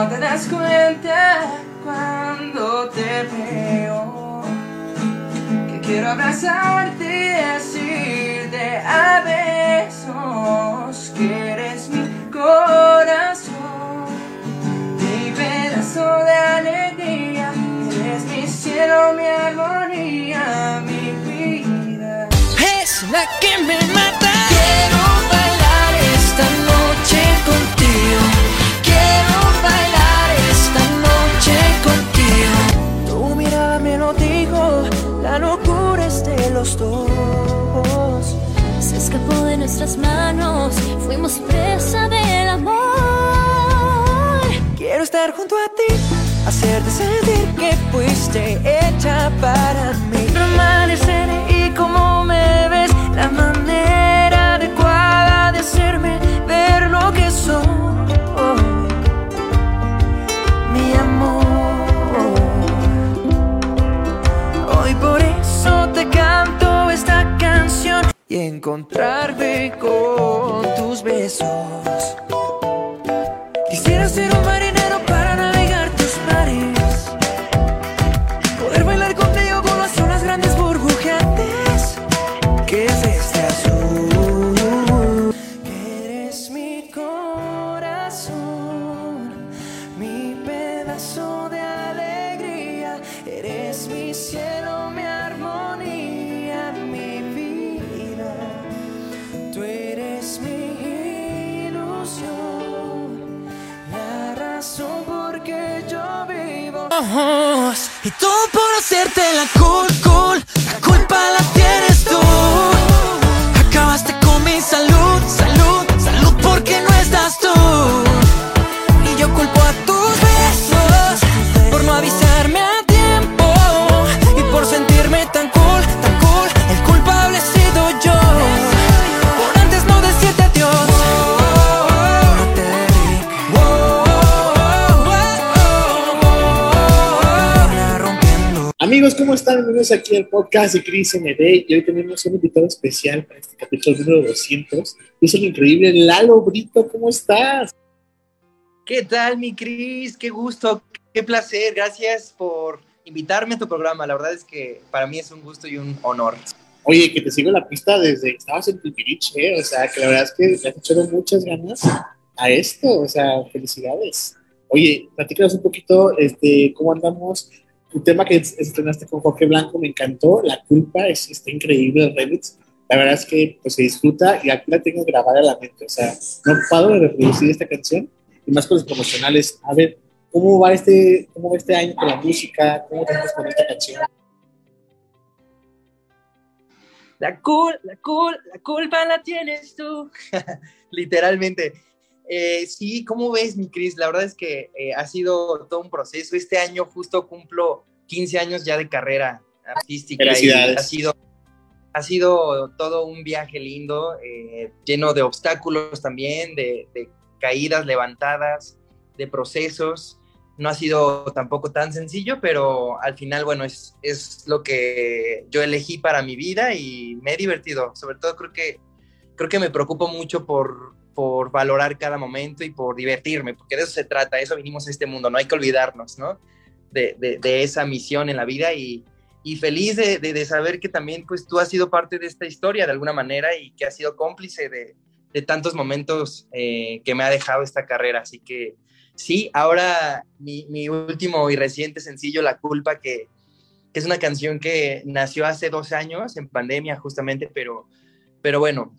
no te das cuenta cuando te veo que quiero abrazarte y decirte a besos que eres mi corazón, mi pedazo de alegría, eres mi cielo, mi armonía, mi vida. Es la que me mata. Quiero fuiste hecha para mí. Permanecer y como me ves, la manera adecuada de hacerme ver lo que soy. Mi amor. Hoy por eso te canto esta canción y encontrarme con tus besos. Quisiera ser un marinero para navegar tus mares. Y todo por hacerte la cool, cool. La culpa la tienes tú. Acabaste con mi salud, Amigos, ¿cómo están? Bienvenidos aquí al podcast de Cris MD y hoy tenemos un invitado especial para este capítulo número 200. Es el increíble Lalo Brito, ¿cómo estás? ¿Qué tal, mi Cris? Qué gusto, qué placer. Gracias por invitarme a tu programa. La verdad es que para mí es un gusto y un honor. Oye, que te sigo la pista desde que estabas en Pilpirich, ¿eh? O sea, que la verdad es que le has echado muchas ganas a esto, o sea, felicidades. Oye, platícanos un poquito, este, cómo andamos. Tu tema que estrenaste con Jorge Blanco me encantó, La Culpa, es, está increíble el remix. La verdad es que pues, se disfruta y aquí la tengo grabada a la mente. O sea, no paro de reproducir esta canción y más con los promocionales. A ver, ¿cómo va este, cómo va este año con la música? ¿Cómo te con esta canción? La, cul la, cul la culpa la tienes tú. Literalmente. Eh, sí, ¿cómo ves, mi Cris? La verdad es que eh, ha sido todo un proceso. Este año justo cumplo 15 años ya de carrera artística. Y ha sido, ha sido todo un viaje lindo, eh, lleno de obstáculos también, de, de caídas, levantadas, de procesos. No ha sido tampoco tan sencillo, pero al final, bueno, es, es lo que yo elegí para mi vida y me he divertido. Sobre todo creo que, creo que me preocupo mucho por, por valorar cada momento y por divertirme, porque de eso se trata, eso vinimos a este mundo, no hay que olvidarnos, ¿no? De, de, de esa misión en la vida y, y feliz de, de, de, saber que también pues tú has sido parte de esta historia de alguna manera y que has sido cómplice de, de tantos momentos eh, que me ha dejado esta carrera. Así que sí, ahora mi, mi último y reciente sencillo, La Culpa, que, que, es una canción que nació hace dos años en pandemia justamente, pero, pero bueno,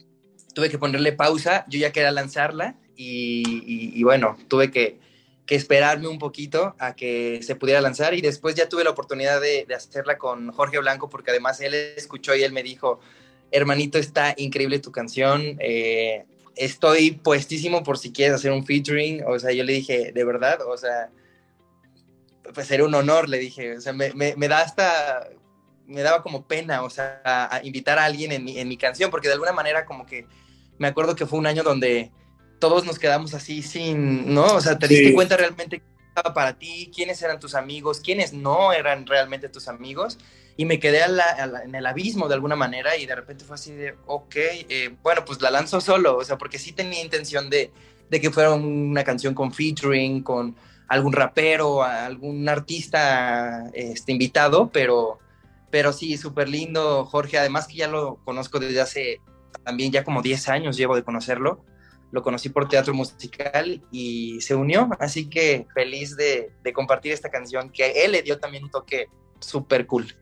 tuve que ponerle pausa, yo ya quería lanzarla y, bueno, tuve que, esperarme un poquito a que se pudiera lanzar y después ya tuve la oportunidad de, hacerla con Jorge Blanco porque además él escuchó y él me dijo, hermanito, está increíble tu canción. Eh, estoy puestísimo por si quieres hacer un featuring. O sea, yo le dije, de verdad, o sea, pues sería un honor, le dije. O sea, me, da hasta, me daba como pena, o sea, invitar a alguien en mi, en mi, canción, porque de alguna manera como que me acuerdo que fue un año donde todos nos quedamos así sin, ¿no? O sea, te sí. diste cuenta realmente qué estaba para ti, quiénes eran tus amigos, quiénes no eran realmente tus amigos y me quedé a la, a la, en el abismo de alguna manera y de repente fue así de, ok, eh, bueno, pues la lanzo solo, o sea, porque sí tenía intención de, de, que fuera una canción con featuring, con algún rapero, algún artista este, invitado, pero, pero sí, súper lindo, Jorge. Además que ya lo conozco desde hace también ya como 10 años, llevo de conocerlo. Lo conocí por teatro musical y se unió, así que feliz de, de compartir esta canción que él le dio también un toque súper cool.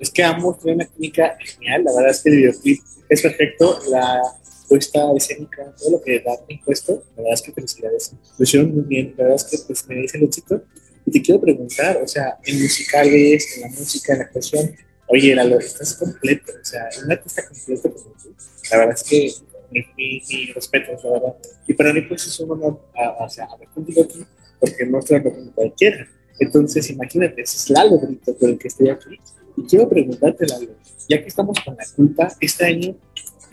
Es que ambos tienen una química genial, la verdad es que el videoclip es perfecto, la puesta escénica, todo lo que da impuesto, la verdad es que felicidades, lo hicieron muy bien, la verdad es que pues, me dice el éxito. Y te quiero preguntar, o sea, en musicales, en la música, en la actuación, oye, la estás completo, o sea, un artista completo como tú, la verdad es que mi, mi, mi respeto, la verdad. Y para mí pues es un honor, a, sea, hablar contigo aquí, porque no estoy hablando con cualquiera. Entonces, imagínate, ese es Lalo Brito por el que estoy aquí. Y quiero preguntarte, Lalo, ya que estamos con la culpa, este año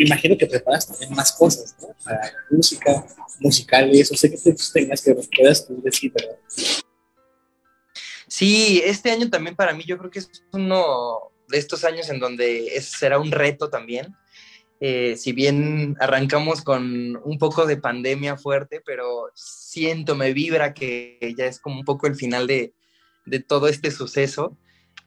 imagino que preparas también más cosas, ¿no? Para música, musicales, o sé que tú tengas que puedas tú decir, ¿verdad? Sí, este año también para mí yo creo que es uno de estos años en donde será un reto también. Eh, si bien arrancamos con un poco de pandemia fuerte, pero siento, me vibra que ya es como un poco el final de, de todo este suceso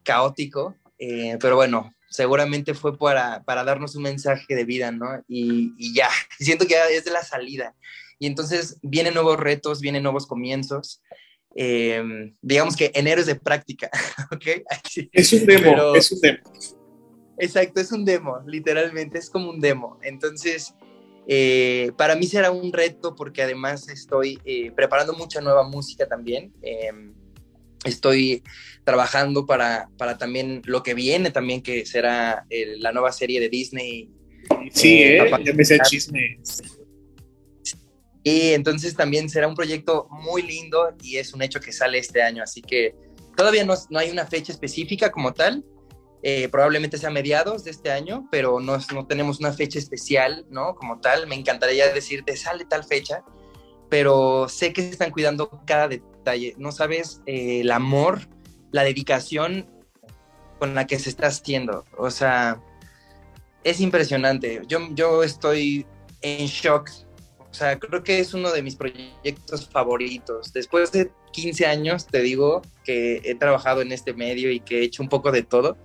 caótico. Eh, pero bueno, seguramente fue para, para, darnos un mensaje de vida, ¿no? Y, y, ya, siento que ya es de la salida. Y entonces vienen nuevos retos, vienen nuevos comienzos. Eh, digamos que enero es de práctica, ¿ok? Es un demo, Pero, es un demo. Exacto, es un demo, literalmente, es como un demo. Entonces, eh, para mí será un reto porque además estoy eh, preparando mucha nueva música también. Eh, estoy trabajando para, para, también lo que viene también, que será el, la nueva serie de Disney. Sí, eh, ya me sé el chisme. Y entonces también será un proyecto muy lindo y es un hecho que sale este año, así que todavía no, no hay una fecha específica como tal, eh, probablemente sea mediados de este año, pero no, no, tenemos una fecha especial, ¿no? Como tal, me encantaría decirte, sale tal fecha, pero sé que están cuidando cada detalle, no sabes eh, el amor, la dedicación con la que se está haciendo, o sea, es impresionante, yo, yo estoy en shock, o sea, creo que es uno de mis proyectos favoritos, después de 15 años, te digo, que he trabajado en este medio y que he hecho un poco de todo,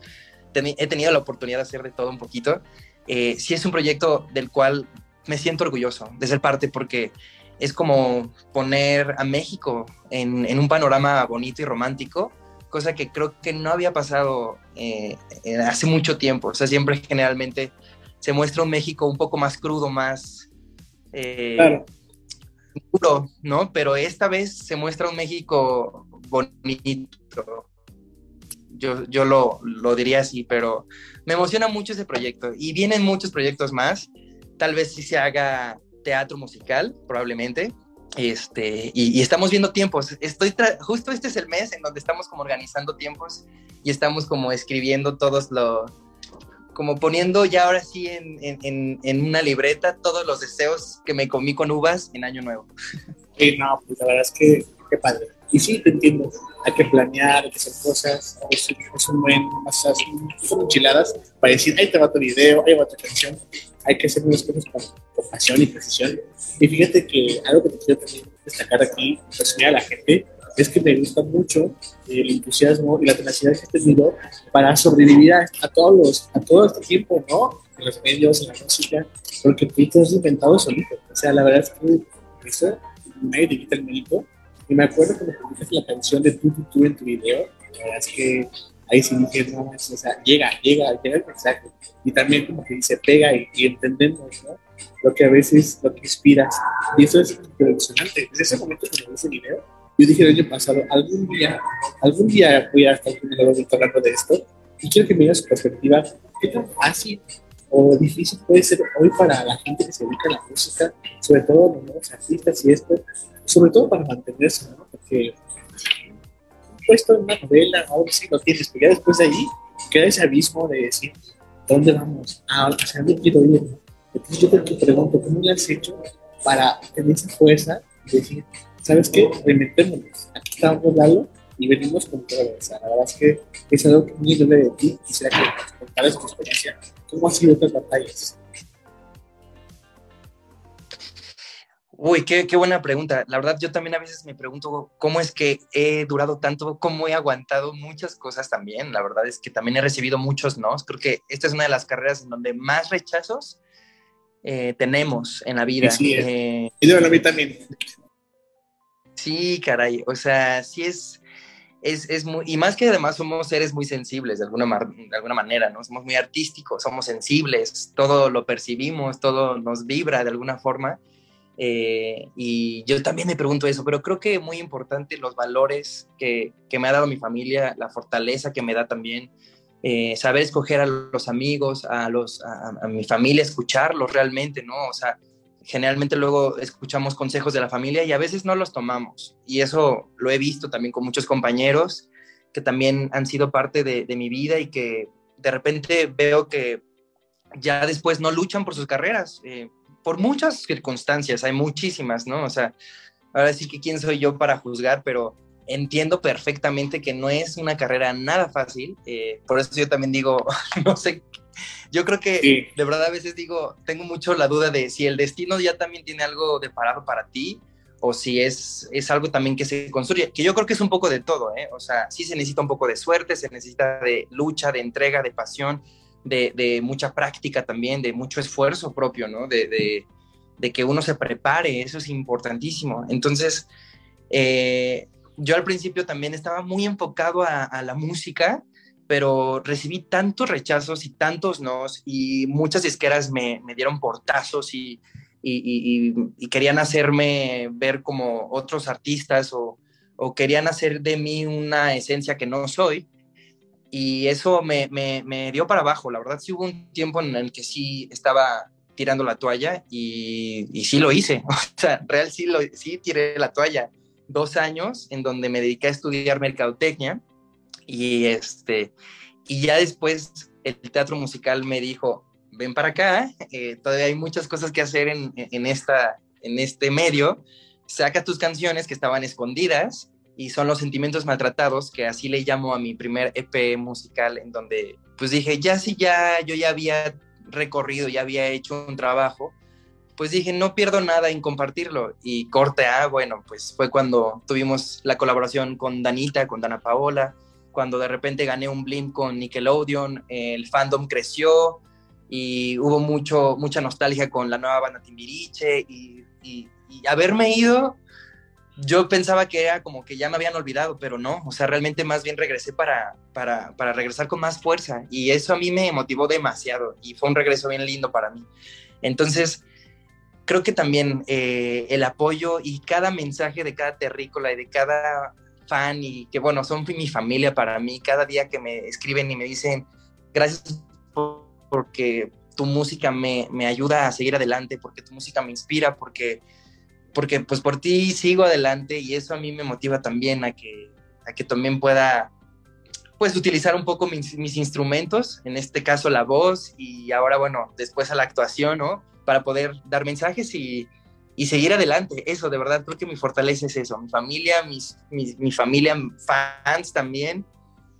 he tenido la oportunidad de hacer de todo un poquito. Eh, sí es un proyecto del cual me siento orgulloso de ser parte porque es como poner a México en, en un panorama bonito y romántico, cosa que creo que no había pasado eh, hace mucho tiempo. O sea, siempre generalmente se muestra un México un poco más crudo, más eh, claro. duro, ¿no? Pero esta vez se muestra un México bonito, yo, yo lo, lo, diría así, pero me emociona mucho ese proyecto y vienen muchos proyectos más. Tal vez si se haga teatro musical, probablemente. Este, y, y estamos viendo tiempos. Estoy justo este es el mes en donde estamos como organizando tiempos y estamos como escribiendo todos lo, como poniendo ya ahora sí en, en, en, una libreta todos los deseos que me comí con uvas en Año Nuevo. Sí, no, pues la verdad es que qué padre. Y sí, te entiendo, hay que planear, hay que hacer cosas, es, es un buen, son enchiladas para decir, ahí te va tu video, ahí va tu canción, hay que hacer unas cosas con, con pasión y precisión. Y fíjate que algo que te quiero también destacar aquí, enseñar a la gente, es que me gusta mucho el entusiasmo y la tenacidad que has tenido para sobrevivir a, a, todos los, a todo este tiempo, ¿no? En los medios, en la música, porque tú te has inventado solito. O sea, la verdad es que eso nadie te quita el mérito. Y me acuerdo cuando publicaste la canción de tú, tú, tú en tu video, la verdad es que ahí sí dije, no, o sea, llega, llega, llega el mensaje. Y también como que dice, pega y, y entendemos, ¿no? Lo que a veces, lo que inspiras. Y eso es impresionante. Desde ese momento que vi ese video, yo dije el año pasado, algún día, algún día voy a estar con el hablando de esto. Y quiero que me digas su perspectiva, ¿qué tan fácil o difícil puede ser hoy para la gente que se dedica a la música, sobre todo los nuevos artistas y esto, sobre todo para mantenerse, ¿no? Porque un puesto en una novela, ahora sí lo tienes, pero ya después de ahí queda ese abismo de decir, ¿dónde vamos? Ah, hacia dónde quiero ir. Entonces yo te pregunto, ¿cómo le has hecho para tener esa fuerza y decir, ¿sabes qué? Reinventémonos. Aquí estamos dando y venimos con todo. O sea, la verdad es que es algo que muy debe de ti. Quisiera que nos contaras tu experiencia. ¿Cómo han sido estas batallas? Uy, qué, qué, buena pregunta. La verdad, yo también a veces me pregunto cómo es que he durado tanto, cómo he aguantado muchas cosas también. La verdad es que también he recibido muchos no. Creo que esta es una de las carreras en donde más rechazos eh, tenemos en la vida. Sí, eh, y de la también. Sí, caray. O sea, sí es, es, es, muy, y más que además somos seres muy sensibles de alguna, de alguna manera, ¿no? Somos muy artísticos, somos sensibles, todo lo percibimos, todo nos vibra de alguna forma. Eh, y yo también me pregunto eso, pero creo que muy importante los valores que, que me ha dado mi familia, la fortaleza que me da también, eh, saber escoger a los amigos, a, los, a, mi familia, escucharlos realmente, ¿no? O sea, generalmente luego escuchamos consejos de la familia y a veces no los tomamos. Y eso lo he visto también con muchos compañeros que también han sido parte de, de mi vida y que de repente veo que ya después no luchan por sus carreras. Eh, por muchas circunstancias, hay muchísimas, ¿no? O sea, ahora sí que quién soy yo para juzgar, pero entiendo perfectamente que no es una carrera nada fácil, eh, por eso yo también digo, no sé, yo creo que de verdad a veces digo, tengo mucho la duda de si el destino ya también tiene algo de parado para ti o si es, es algo también que se construye, que yo creo que es un poco de todo, ¿eh? O sea, sí se necesita un poco de suerte, se necesita de lucha, de entrega, de pasión, de, mucha práctica también, de mucho esfuerzo propio, ¿no? De, que uno se prepare, eso es importantísimo. Entonces, eh, yo al principio también estaba muy enfocado a, la música, pero recibí tantos rechazos y tantos nos, y muchas disqueras me, dieron portazos y, y, querían hacerme ver como otros artistas o, querían hacer de mí una esencia que no soy y eso me, me, dio para abajo. La verdad, sí hubo un tiempo en el que sí estaba tirando la toalla y, y sí lo hice. O sea, real sí, lo, sí tiré la toalla. Dos años en donde me dediqué a estudiar mercadotecnia y, este, y ya después el teatro musical me dijo, ven para acá, eh, todavía hay muchas cosas que hacer en, en, esta, en este medio, saca tus canciones que estaban escondidas y son los sentimientos maltratados, que así le llamo a mi primer EP musical, en donde pues dije, ya si ya yo ya había recorrido, ya había hecho un trabajo, pues dije, no pierdo nada en compartirlo. Y corte A, bueno, pues fue cuando tuvimos la colaboración con Danita, con Dana Paola, cuando de repente gané un blimp con Nickelodeon, el fandom creció y hubo mucho, mucha nostalgia con la nueva banda Timbiriche y, y, y haberme ido yo pensaba que era como que ya me habían olvidado, pero no, o sea, realmente más bien regresé para, para, para, regresar con más fuerza y eso a mí me motivó demasiado y fue un regreso bien lindo para mí. Entonces, creo que también eh, el apoyo y cada mensaje de cada terrícola y de cada fan y que bueno, son mi familia para mí, cada día que me escriben y me dicen, gracias porque tu música me, me ayuda a seguir adelante, porque tu música me inspira, porque porque pues por ti sigo adelante y eso a mí me motiva también a que, a que también pueda pues utilizar un poco mis, mis, instrumentos, en este caso la voz y ahora bueno, después a la actuación, ¿no? Para poder dar mensajes y, y seguir adelante. Eso, de verdad, creo que mi fortaleza es eso, mi familia, mis, mi familia, fans también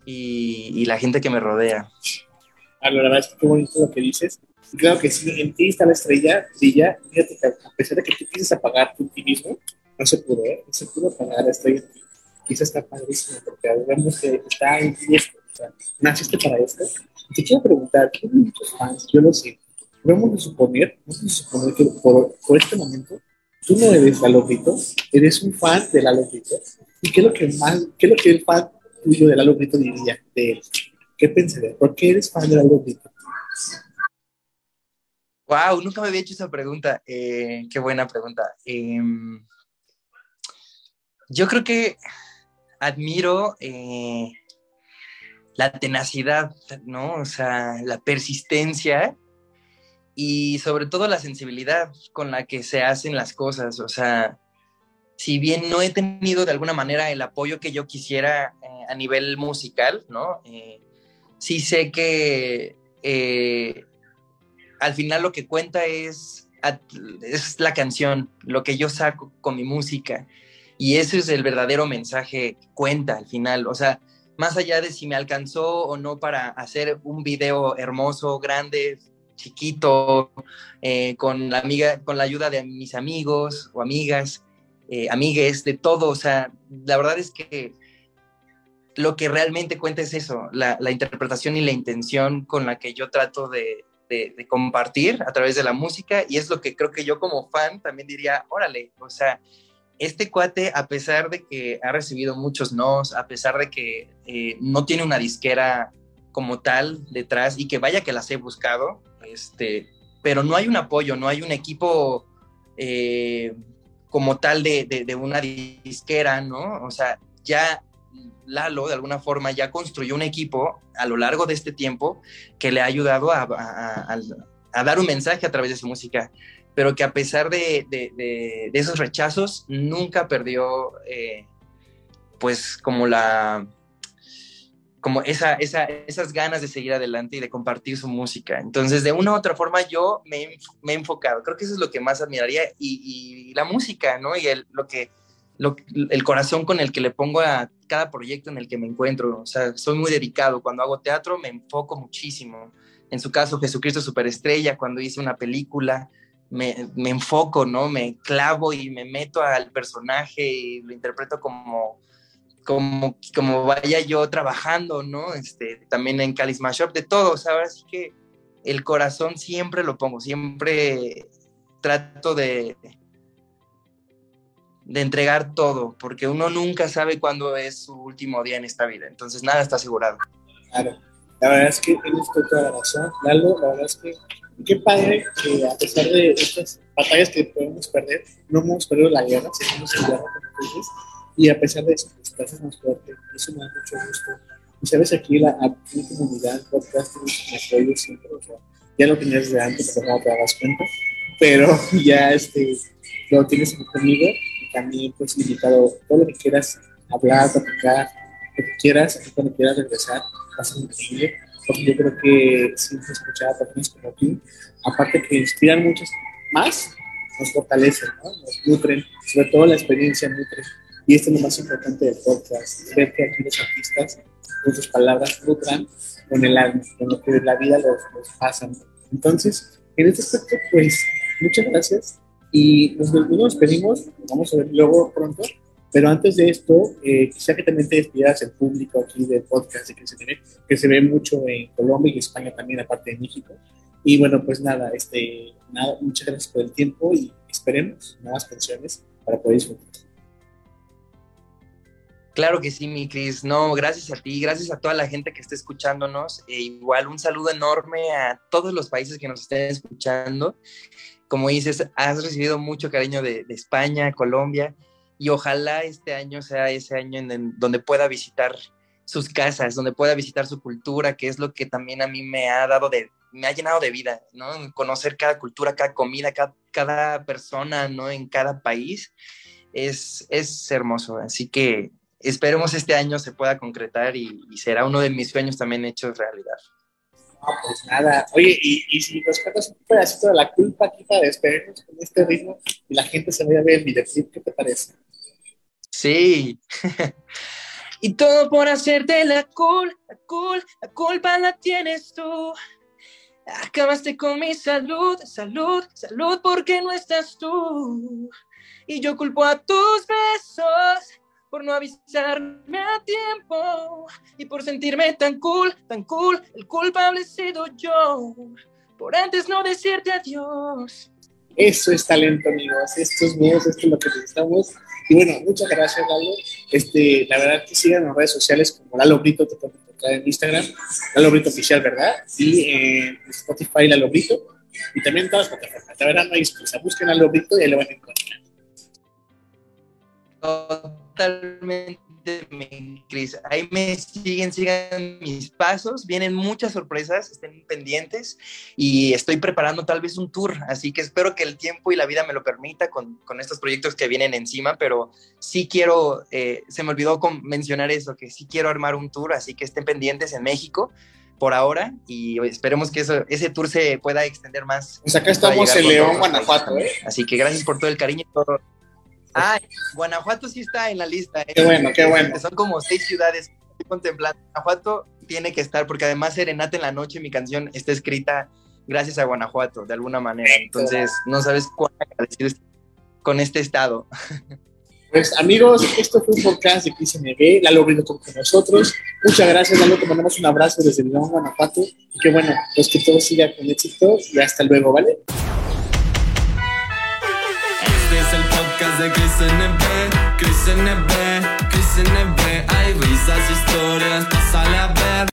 y, y, la gente que me rodea. Ah, la verdad es que qué bonito lo que dices. Claro que sí, en ti está la estrella, brilla. Fíjate que a pesar de que tú quieres apagar tu ti mismo, no se pudo, ¿eh? No se pudo apagar la estrella en. Y está padrísimo, porque vemos que está en ti esto. O sea, naciste para esto. Te quiero preguntar, ¿qué muchos fans? Yo lo sé. Vamos a suponer, vamos a suponer que por, por este momento tú no eres la Brito, eres un fan de la Brito. ¿Y qué es lo que más, qué es lo que el fan tuyo de la Brito diría de él? ¿Qué pensaría? ¿Por qué eres fan de la Brito? Wow, nunca me había hecho esa pregunta. Eh, qué buena pregunta. Em, yo creo que admiro eh, la tenacidad, ¿no? O sea, la persistencia y sobre todo la sensibilidad con la que se hacen las cosas. O sea, si bien no he tenido de alguna manera el apoyo que yo quisiera eh, a nivel musical, ¿no? sí sé que al final lo que cuenta es, es la canción, lo que yo saco con mi música. Y ese es el verdadero mensaje que cuenta al final. O sea, más allá de si me alcanzó o no para hacer un video hermoso, grande, chiquito, eh, con la amiga, con la ayuda de mis amigos o amigas, eh, amigues, de todo. O sea, la verdad es que lo que realmente cuenta es eso, la, interpretación y la intención con la que yo trato de, compartir a través de la música y es lo que creo que yo como fan también diría, órale, o sea, este cuate, a pesar de que ha recibido muchos nos, a pesar de que eh, no tiene una disquera como tal detrás y que vaya que las he buscado, este, pero no hay un apoyo, no hay un equipo eh, como tal de, de, una disquera, ¿no? O sea, ya Lalo de alguna forma ya construyó un equipo a lo largo de este tiempo que le ha ayudado a, a, dar un mensaje a través de su música, pero que a pesar de, de, esos rechazos nunca perdió eh, pues como la como esa, esa, esas ganas de seguir adelante y de compartir su música. Entonces, de una u otra forma, yo me, me he enfocado. Creo que eso es lo que más admiraría y, y la música, ¿no? Y el, lo que el corazón con el que le pongo a cada proyecto en el que me encuentro. O sea, soy muy dedicado. Cuando hago teatro me enfoco muchísimo. En su caso, Jesucristo Superestrella, cuando hice una película, me, me enfoco, ¿no? Me clavo y me meto al personaje y lo interpreto como, como, como vaya yo trabajando, ¿no? Este, también en Calis Shop, de todo, ¿sabes? Así que el corazón siempre lo pongo, siempre trato de, de entregar todo, porque uno nunca sabe cuándo es su último día en esta vida, entonces nada está asegurado. Claro, la verdad es que tienes toda la razón, Lalo, la verdad es que qué padre que a pesar de estas batallas que podemos perder, no hemos perdido la guerra, seguimos en guerra, como tú dices, y a pesar de eso, pues, haces más fuerte, eso me da mucho gusto. Y sabes, aquí la, la comunidad, podcast, me apoyo siempre, o sea, ya lo tenías de antes, pero no te das cuenta, pero ya este, lo tienes conmigo también pues invitado todo lo que quieras hablar, platicar, lo que quieras, cuando quieras regresar, va a increíble, porque yo creo que siempre escuchar a personas como tú, aparte que inspiran muchos más, nos fortalecen, ¿no? nos nutren, sobre todo la experiencia nutre. Y esto es lo más importante del podcast, ver que aquí los artistas, con sus palabras, nutran con el alma, con lo que la vida los, los pasa. Entonces, en este aspecto, pues, muchas gracias y nos, despedimos, vamos a ver luego pronto, pero antes de esto, eh, quisiera que también te despidieras el público aquí del podcast que se, ve, que se ve mucho en Colombia y España también, aparte de México. Y bueno, pues nada, este, nada, muchas gracias por el tiempo y esperemos nuevas canciones para poder disfrutar. Claro que sí, mi Cris. No, gracias a ti, gracias a toda la gente que está escuchándonos. E igual un saludo enorme a todos los países que nos estén escuchando como dices, has recibido mucho cariño de, España, Colombia, y ojalá este año sea ese año en, donde pueda visitar sus casas, donde pueda visitar su cultura, que es lo que también a mí me ha dado de, me ha llenado de vida, ¿no? Conocer cada cultura, cada comida, cada, persona, ¿no? En cada país, es, es hermoso. Así que esperemos este año se pueda concretar y será uno de mis sueños también hechos realidad. No, pues nada. Oye, y, y si nos cuentas un pedacito de la culpa aquí para despedirnos con este ritmo y la gente se vaya a ver el videoclip, ¿qué te parece? Sí. y todo por hacerte la culpa, la culpa, la culpa la tienes tú. Acabaste con mi salud, salud, salud, porque no estás tú. Y yo culpo a tus besos por no avisarme a tiempo y por sentirme tan cool, tan cool, el culpable he sido yo, por antes no decirte adiós. Eso es talento, amigos. Esto es mío, esto es lo que necesitamos. Y bueno, muchas gracias, Lalo. Este, la verdad que sigan en redes sociales como Lalo Brito, te pueden encontrar en Instagram, Lalo Brito Oficial, ¿verdad? Y en Spotify, Lalo Brito. Y también en todas las plataformas. La verdad no hay excusa. Busquen Lalo Brito y ahí lo van a encontrar totalmente, Cris. Ahí me siguen, sigan mis pasos. Vienen muchas sorpresas, estén pendientes y estoy preparando tal vez un tour. Así que espero que el tiempo y la vida me lo permita con, con estos proyectos que vienen encima, pero sí quiero, eh, se me olvidó mencionar eso, que sí quiero armar un tour, así que estén pendientes en México por ahora y esperemos que eso, ese tour se pueda extender más. Pues acá estamos en León, Guanajuato. ¿eh? Así que gracias por todo el cariño y todo, Ah, Guanajuato sí está en la lista. ¿eh? Qué bueno, qué bueno. Son como seis ciudades contemplando. Guanajuato tiene que estar, porque además Serenata en la Noche, mi canción, está escrita gracias a Guanajuato, de alguna manera. Entonces, no sabes cuán agradecido con este estado. Pues amigos, esto fue un podcast de XNB, Lalo Rindo con nosotros. Muchas gracias, Lalo, te mandamos un abrazo desde León, Guanajuato. Y que bueno, pues que todo siga con éxito y hasta luego, ¿vale? De Chris NB, Chris NB, Chris NB. Hay risas, historias, pásale a ver.